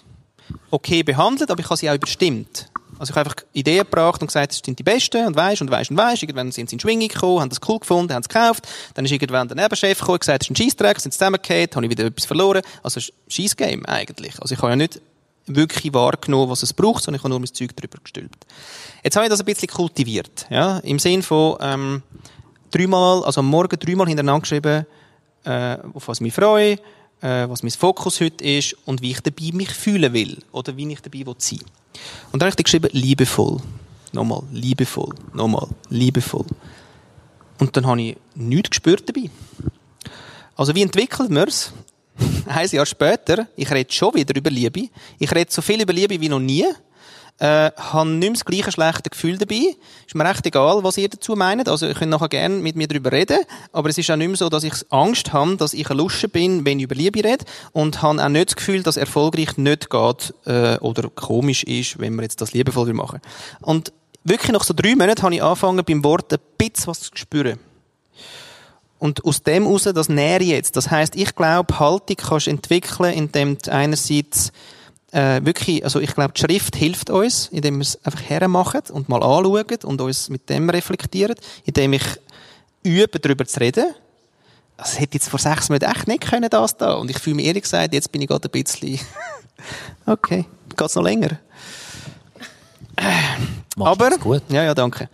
okay behandelt, aber ich habe sie auch überstimmt. Also ich habe einfach Ideen gebracht und gesagt, das sind die Besten und weisst und weisst und weisst. Irgendwann sind sie in Schwingung gekommen, haben das cool gefunden, haben es gekauft. Dann ist irgendwann der Nebenchef gekommen und gesagt, das ist ein Scheissdreck, sind zusammengefallen, habe ich wieder etwas verloren. Also Scheissgame eigentlich. Also ich habe ja nicht wirklich wahrgenommen, was es braucht, sondern ich habe nur mein Zeug drüber gestülpt. Jetzt habe ich das ein bisschen kultiviert. Ja? Im Sinn von, ähm, dreimal, also am Morgen dreimal hintereinander geschrieben, äh, auf was ich mich freue, äh, was mein Fokus heute ist und wie ich dabei mich fühlen will oder wie ich dabei will sein. Und dann habe ich geschrieben, liebevoll. Nochmal, liebevoll. Nochmal, liebevoll. Und dann habe ich nichts gespürt dabei. Also wie entwickelt man es? Ein Jahr später, ich rede schon wieder über Liebe. Ich rede so viel über Liebe wie noch nie äh, habe nicht mehr das gleiche schlechte Gefühl dabei. Ist mir recht egal, was ihr dazu meint. Also, ihr könnt nachher gerne mit mir darüber reden. Aber es ist auch nicht mehr so, dass ich Angst habe, dass ich ein Lusche bin, wenn ich über Liebe rede. Und habe auch nicht das Gefühl, dass erfolgreich nicht geht, äh, oder komisch ist, wenn wir jetzt das liebevoll machen. Und wirklich nach so drei Monaten habe ich angefangen, beim Wort ein bisschen was zu spüren. Und aus dem heraus, das nähere jetzt. Das heißt, ich glaube, Haltung kannst du entwickeln, indem du einerseits äh, wirklich, also ich glaube, die Schrift hilft uns, indem wir es einfach hermachen und mal anschauen und uns mit dem reflektieren, indem ich übe, darüber zu reden. Das hätte jetzt vor sechs Monaten echt nicht können, das da. Und ich fühle mich ehrlich gesagt, jetzt bin ich gerade ein bisschen, okay, geht's noch länger. Aber, gut. ja, ja, danke.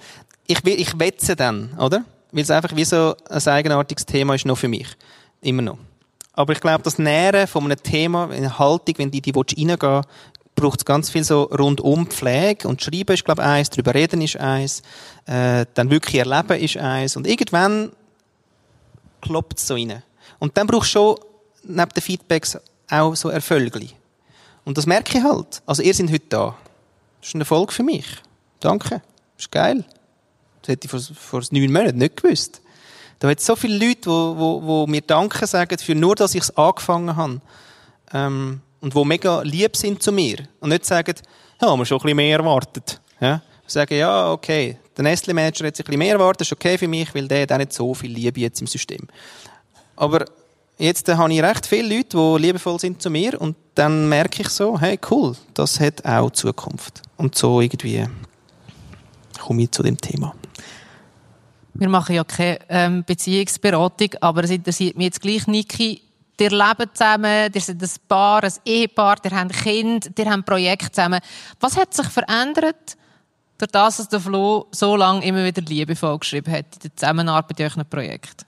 Ich, will- ich wetze dann, oder? Weil es einfach wie so ein eigenartiges Thema ist noch für mich. Immer noch. Aber ich glaube, das Nähren von einem Thema, eine Haltung, wenn die, die reingehen braucht es ganz viel so rundum Pflege und Schreiben ist, glaube ich, eins, darüber reden ist eins, äh, dann wirklich erleben ist eins und irgendwann klopft es so rein. Und dann brauchst du schon neben den Feedbacks auch so Erfolge. Und das merke ich halt. Also ihr seid heute da. Das ist ein Erfolg für mich. Danke. Das ist geil. Das hätte ich vor neun Monaten nicht gewusst. Da hat es so viele Leute, die wo, wo mir Danke sagen für nur, dass ich es angefangen habe. Ähm, und die mega lieb sind zu mir. Und nicht sagen, ja, haben wir schon ein bisschen mehr erwartet. Ja? Sagen, ja, okay, der Nestle-Manager hat sich ein bisschen mehr erwartet, ist okay für mich, weil der hat auch nicht so viel Liebe jetzt im System. Aber jetzt habe ich recht viele Leute, die liebevoll sind zu mir und dann merke ich so, hey, cool, das hat auch Zukunft. Und so irgendwie komme ich zu dem Thema. Wir machen ja keine ähm, Beziehungsberatung, aber es interessiert mich jetzt gleich, Niki. Ihr lebt zusammen, ihr seid ein Paar, ein Ehepaar, ihr habt Kind, ihr habt Projekte zusammen. Was hat sich verändert, durch das, dass der Flo so lange immer wieder liebevoll geschrieben hat in der Zusammenarbeit in euren Projekt?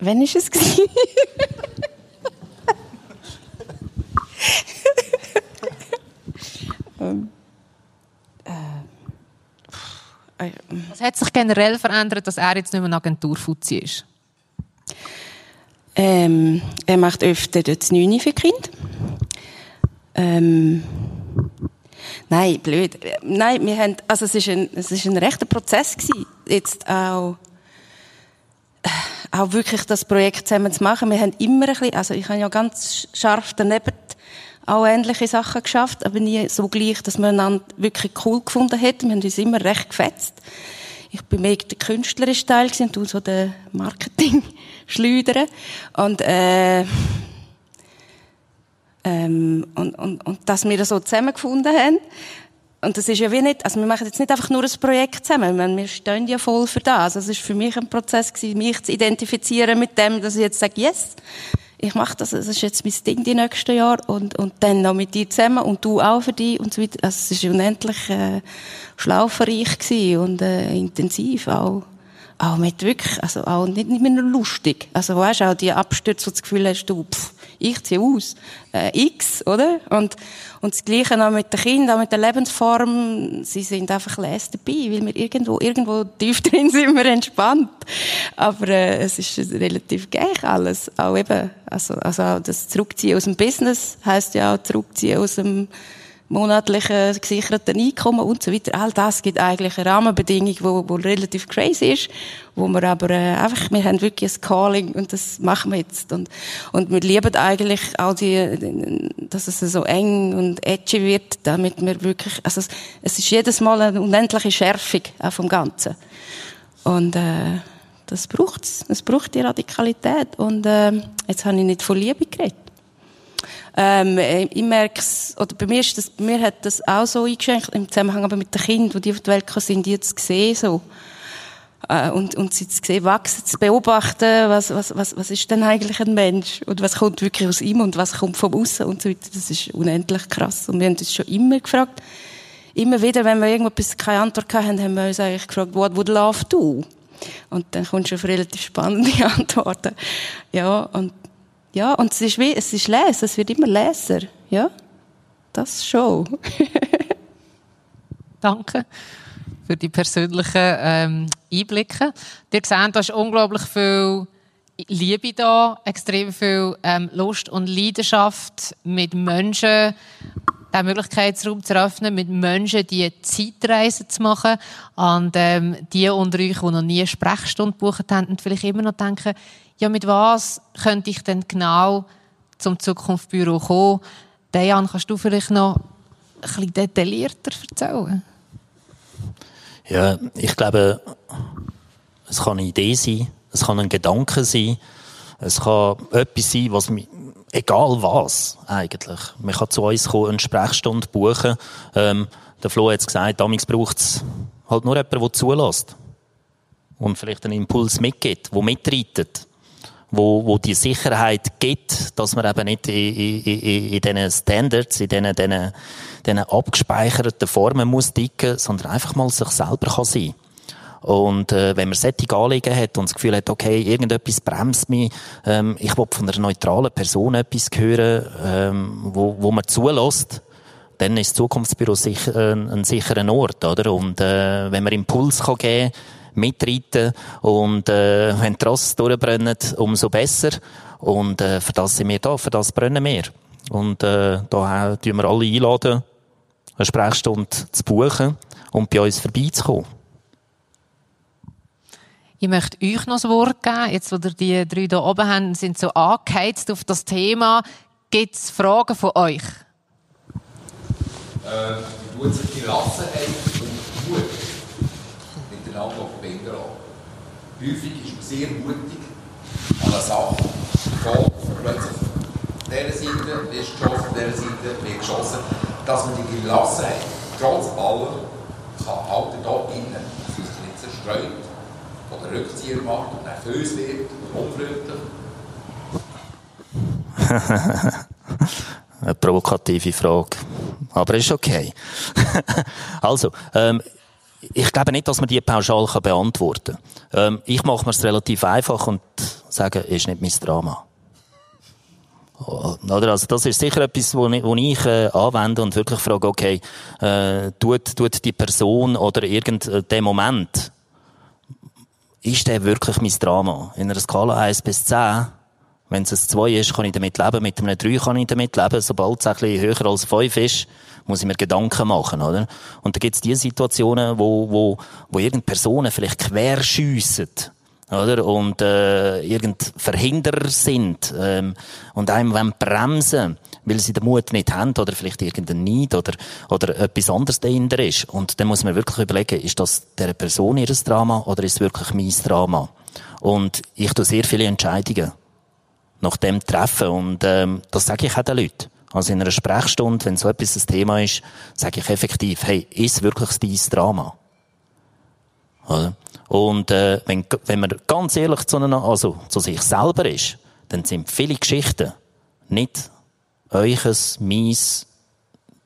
Wann war es? gewesen? ähm, äh, äh, Was hat sich generell verändert, dass er jetzt nicht mehr ein Agenturfuzzi ist? Ähm, er macht öfter das Neune für Kind. Ähm, nein, blöd. Nein, wir haben, also es ist ein, es ist ein rechter Prozess gewesen. Jetzt auch, äh, auch wirklich das Projekt zusammen zu machen. Wir haben immer ein bisschen, also ich habe ja ganz scharf daneben auch ähnliche Sachen geschafft, aber nie so gleich, dass man einander wirklich cool gefunden hat. Wir haben uns immer recht gefetzt. Ich bin mehr der künstlerische Teil und du so der Marketing schleudern. Und, äh, ähm, und, und, und dass wir das so zusammengefunden haben. Und das ist ja wie nicht, also wir machen jetzt nicht einfach nur ein Projekt zusammen, wir stehen ja voll für das. Also es ist für mich ein Prozess gewesen, mich zu identifizieren mit dem, dass ich jetzt sage, yes, ich mache das, das ist jetzt mein Ding die nächsten Jahre und, und dann noch mit dir zusammen und du auch für dich und so weiter. Also es ist unendlich äh, schlauferreich gewesen und äh, intensiv auch auch mit wirklich, also auch nicht, nicht mehr nur lustig. Also weißt du, auch die Abstürze, wo du das Gefühl hast, du, pff, ich ziehe aus. Äh, X, oder? Und, und das Gleiche auch mit den Kindern, auch mit der Lebensform. Sie sind einfach les dabei, weil wir irgendwo, irgendwo tief drin sind wir entspannt. Aber, äh, es ist relativ gleich alles. Auch eben, also, also auch das Zurückziehen aus dem Business heisst ja auch Zurückziehen aus dem, monatlichen gesicherten Einkommen und so weiter. All das gibt eigentlich eine Rahmenbedingung, wo relativ crazy ist, wo wir aber äh, einfach, wir haben wirklich ein Calling und das machen wir jetzt und und wir lieben eigentlich auch die, dass es so eng und edgy wird, damit wir wirklich, also es, es ist jedes Mal eine unendliche Schärfung auch vom Ganzen und äh, das braucht's, es braucht die Radikalität und äh, jetzt habe ich nicht von Liebe geredet. Ähm, äh, ich merke es, oder bei mir, ist das, bei mir hat das auch so eingeschränkt, im Zusammenhang aber mit den Kindern, die auf die Welt sind, die jetzt sehen, so. Äh, und, und sie zu sehen, wachsen, zu beobachten, was, was, was, was ist denn eigentlich ein Mensch? Und was kommt wirklich aus ihm und was kommt vom Aussen und so weiter. Das ist unendlich krass. Und wir haben uns schon immer gefragt, immer wieder, wenn wir irgendwas keine Antwort hatten, haben wir uns eigentlich gefragt, what would love do? Und dann kommst du auf relativ spannende Antworten. Ja, und ja, und es ist wie, es ist Lesen, es wird immer Leser. Ja, das schon. Danke für die persönlichen ähm, Einblicke. Ihr seht, da ist unglaublich viel Liebe da, extrem viel ähm, Lust und Leidenschaft mit Menschen, den Möglichkeitsraum zu eröffnen, mit Menschen die Zeitreisen zu machen. Und ähm, die unter euch, die noch nie eine Sprechstunde gebucht haben und vielleicht immer noch denken, ja, mit was könnte ich denn genau zum Zukunftsbüro kommen? Dejan, kannst du vielleicht noch ein bisschen detaillierter erzählen? Ja, ich glaube, es kann eine Idee sein, es kann ein Gedanke sein, es kann etwas sein, was mich, egal was, eigentlich. Man kann zu uns kommen, eine Sprechstunde buchen. Ähm, der Flo hat es gesagt, damals braucht es halt nur jemanden, der zulässt. Und vielleicht einen Impuls mitgibt, der mitreitet wo, wo die Sicherheit gibt, dass man eben nicht in, in, in, in diesen Standards, in diesen, diesen, diesen abgespeicherten Formen muss dicken, sondern einfach mal sich selber kann sein und äh, wenn man solche Anliegen hat und das Gefühl hat, okay, irgendetwas bremst mich, ähm, ich will von einer neutralen Person etwas hören, ähm, wo, wo man zulässt, dann ist das Zukunftsbüro sicher, äh, ein sicherer Ort, oder? Und äh, wenn man Impuls kann geben mitreiten und äh, wenn die Rosse durchbrennen, umso besser. Und äh, für das sind wir da, für das brennen wir. Und äh, da tun wir alle einladen, eine Sprechstunde zu buchen und bei uns vorbeizukommen. Ich möchte euch noch das Wort geben. Jetzt, wo ihr die drei hier oben haben, sind so angeheizt auf das Thema. Gibt es Fragen von euch? Äh, wie tut sich die Gelassenheit und Mut miteinander Häufig ist man sehr mutig an eine Sache, geht plötzlich von dieser Seite wird geschossen, von dieser Seite wird geschossen, dass man die Gelassenheit trotz allem kann halten hier innen, dass sich nicht zerstreut oder Rückzieher macht und nervös wird und unfreundlich. Eine provokative Frage. Aber ist okay. also, ähm, ich glaube nicht, dass man die pauschal beantworten kann. Ähm, ich mache mir es relativ einfach und sage, ist nicht mein Drama. Oder? Also das ist sicher etwas, wo ich, wo ich äh, anwende und wirklich frage, okay, äh, tut, tut die Person oder irgend äh, Moment, ist der wirklich mein Drama? In einer Skala 1 bis 10, wenn es ein 2 ist, kann ich damit leben, mit einem 3 kann ich damit leben, sobald es ein bisschen höher als 5 ist, muss ich mir Gedanken machen, oder? Und da gibt es die Situationen, wo, wo, wo irgendeine Personen vielleicht querschiessen oder? Und äh, irgend Verhinderer sind ähm, und einem wollen bremsen, weil sie den Mut nicht haben oder vielleicht irgendein Neid oder oder etwas anderes dahinter ist. Und dann muss man wirklich überlegen, ist das der Person ihres Drama oder ist es wirklich mein Drama? Und ich tue sehr viele Entscheidungen nach dem treffen und ähm, das sage ich auch den Leuten. Also in einer Sprechstunde, wenn so etwas ein Thema ist, sage ich effektiv, hey, ist wirklich dein Drama? Oder? Und äh, wenn, wenn man ganz ehrlich zu, einer, also, zu sich selber ist, dann sind viele Geschichten nicht euches, meins,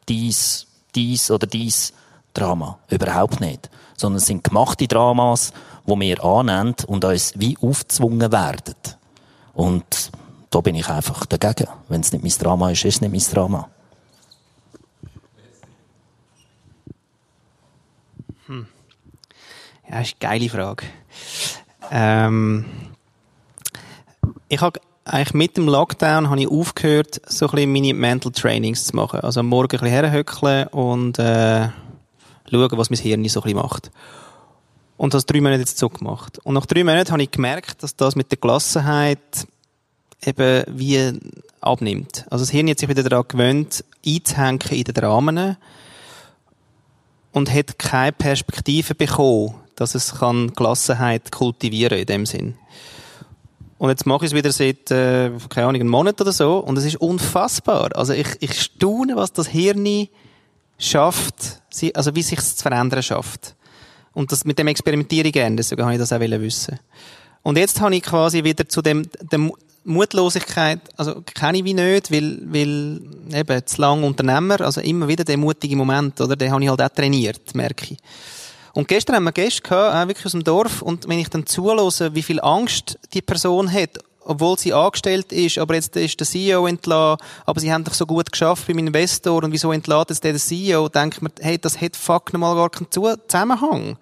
dies, dies oder dies Drama. Überhaupt nicht. Sondern es sind gemachte Dramas, wo wir annehmen und uns wie aufgezwungen werden. Und da bin ich einfach dagegen. Wenn es nicht mein Drama ist, ist es nicht mein Drama. Hm. Ja, das ist eine geile Frage. Ähm, ich habe eigentlich mit dem Lockdown habe ich aufgehört, so ein bisschen meine Mental Trainings zu machen. Also am Morgen ein bisschen herhöckeln und äh, schauen, was mein Hirn so ein bisschen macht. Und das drei Monate jetzt so. Und nach drei Monaten habe ich gemerkt, dass das mit der Gelassenheit eben wie abnimmt. Also das Hirn hat sich wieder daran gewöhnt, einzuhängen in den Dramen und hat keine Perspektive bekommen, dass es kann Gelassenheit kultivieren in dem Sinn. Und jetzt mache ich es wieder seit, äh, keine Ahnung, einem Monat oder so. Und es ist unfassbar. Also ich, ich staune, was das Hirn schafft, also wie sich es zu verändern schafft. Und das, mit dem experimentiere ich gerne, deswegen habe ich das auch wissen. Und jetzt habe ich quasi wieder zu dem, dem Mutlosigkeit, also kenne ich wie nicht, weil, weil eben zu lang Unternehmer, also immer wieder der mutige Moment, oder? Den habe ich halt auch trainiert, merke ich. Und gestern haben wir Gäste gehabt, auch wirklich aus dem Dorf, und wenn ich dann zulose, wie viel Angst die Person hat, obwohl sie angestellt ist, aber jetzt ist der CEO entlassen, aber sie haben doch so gut geschafft beim Investor, und wieso entlädt jetzt der CEO, denkt man, hey, das hat fuck nochmal gar keinen Zusammenhang.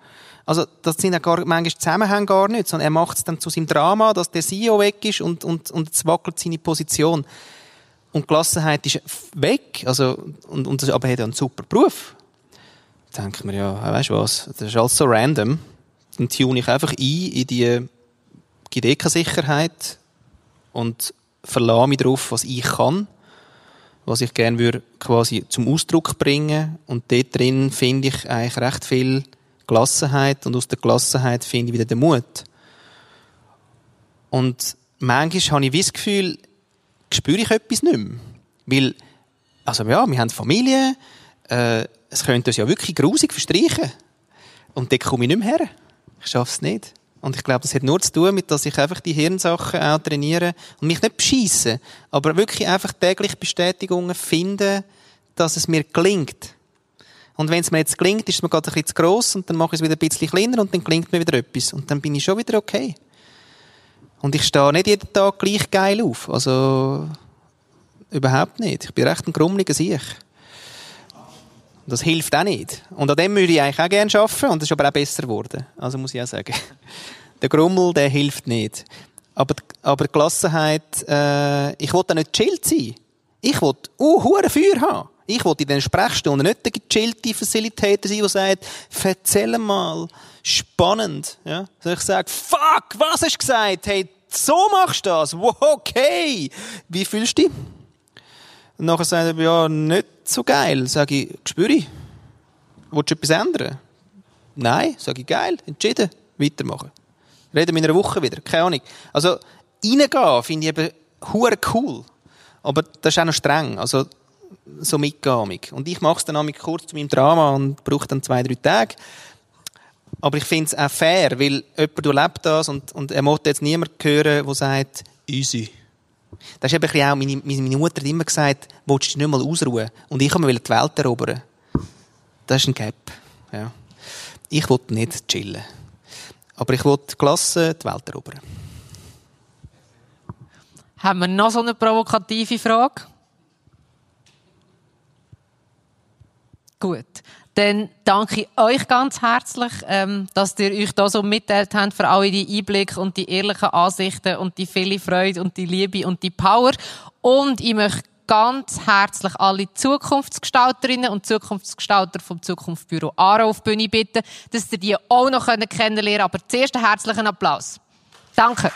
Also, das sind ja gar, manchmal Zusammenhänge gar nicht, sondern er macht es dann zu seinem Drama, dass der CEO weg ist und, und, und es wackelt seine Position. Und Gelassenheit ist weg, also, und, und, aber er hat ja einen super Beruf denke ich mir, ja, weißt du was, das ist alles so random. Dann tune ich einfach ein in die Gideca-Sicherheit und verlasse mich darauf, was ich kann, was ich gerne würde quasi zum Ausdruck bringen. Und dort drin finde ich eigentlich recht viel Gelassenheit und aus der Gelassenheit finde ich wieder den Mut. Und manchmal habe ich das Gefühl, spüre ich etwas nicht mehr. Weil, also ja, wir haben Familie, äh, es könnte uns ja wirklich grusig verstreichen. Und dort komme ich nicht mehr her. Ich schaffe es nicht. Und ich glaube, das hat nur zu tun mit, dass ich einfach die Hirnsachen auch trainiere und mich nicht beschieße, aber wirklich einfach täglich Bestätigungen finde, dass es mir gelingt. Und wenn es mir jetzt gelingt, ist es mir gerade ein bisschen zu gross und dann mache ich es wieder ein bisschen kleiner und dann gelingt mir wieder etwas. Und dann bin ich schon wieder okay. Und ich stehe nicht jeden Tag gleich geil auf. Also, überhaupt nicht. Ich bin recht ein grummeliger Sieg. Das hilft auch nicht. Und an dem würde ich eigentlich auch gerne arbeiten und das ist aber auch besser geworden. Also muss ich auch sagen. Der Grummel, der hilft nicht. Aber, aber die Gelassenheit, äh, ich will da nicht chillt sein. Ich will uh, Feuer haben. Ich will in den Sprechstunden nicht der gechillte Facilitator sein, der sagt, erzähl mal, spannend. Ja? So ich sage, fuck, was hast du gesagt? Hey, so machst du das? Wow, okay. Wie fühlst du dich? Und nachher sagt er, ja, nicht so geil. Sag ich, spüre ich. Willst du etwas ändern? Nein. Sag ich, geil, entschieden, weitermachen. Reden wir in einer Woche wieder, keine Ahnung. Also, reingehen finde ich eben cool. Aber das ist auch noch streng. Also, so mitgehen. Und ich mache es dann kurz zu meinem Drama und brauche dann zwei, drei Tage. Aber ich finde es auch fair, weil jemand erlebt das und, und er möchte jetzt niemand hören, der sagt, easy. Das ist eben auch, meine, meine Mutter hat immer gesagt, willst du dich nicht mal ausruhen? Und ich wollte die Welt erobern. Das ist ein Gap. Ja. Ich wollte nicht chillen. Aber ich wollte gelassen die Welt erobern. Haben wir noch so eine provokative Frage? Gut. Dann danke ich euch ganz herzlich, ähm, dass ihr euch da so mitteilt habt für alle die Einblicke und die ehrlichen Ansichten und die viele Freude und die Liebe und die Power. Und ich möchte ganz herzlich alle Zukunftsgestalterinnen und Zukunftsgestalter vom Zukunftsbüro ARA auf die Bühne bitten, dass ihr die auch noch kennenlernen können. Aber zuerst einen herzlichen Applaus. Danke.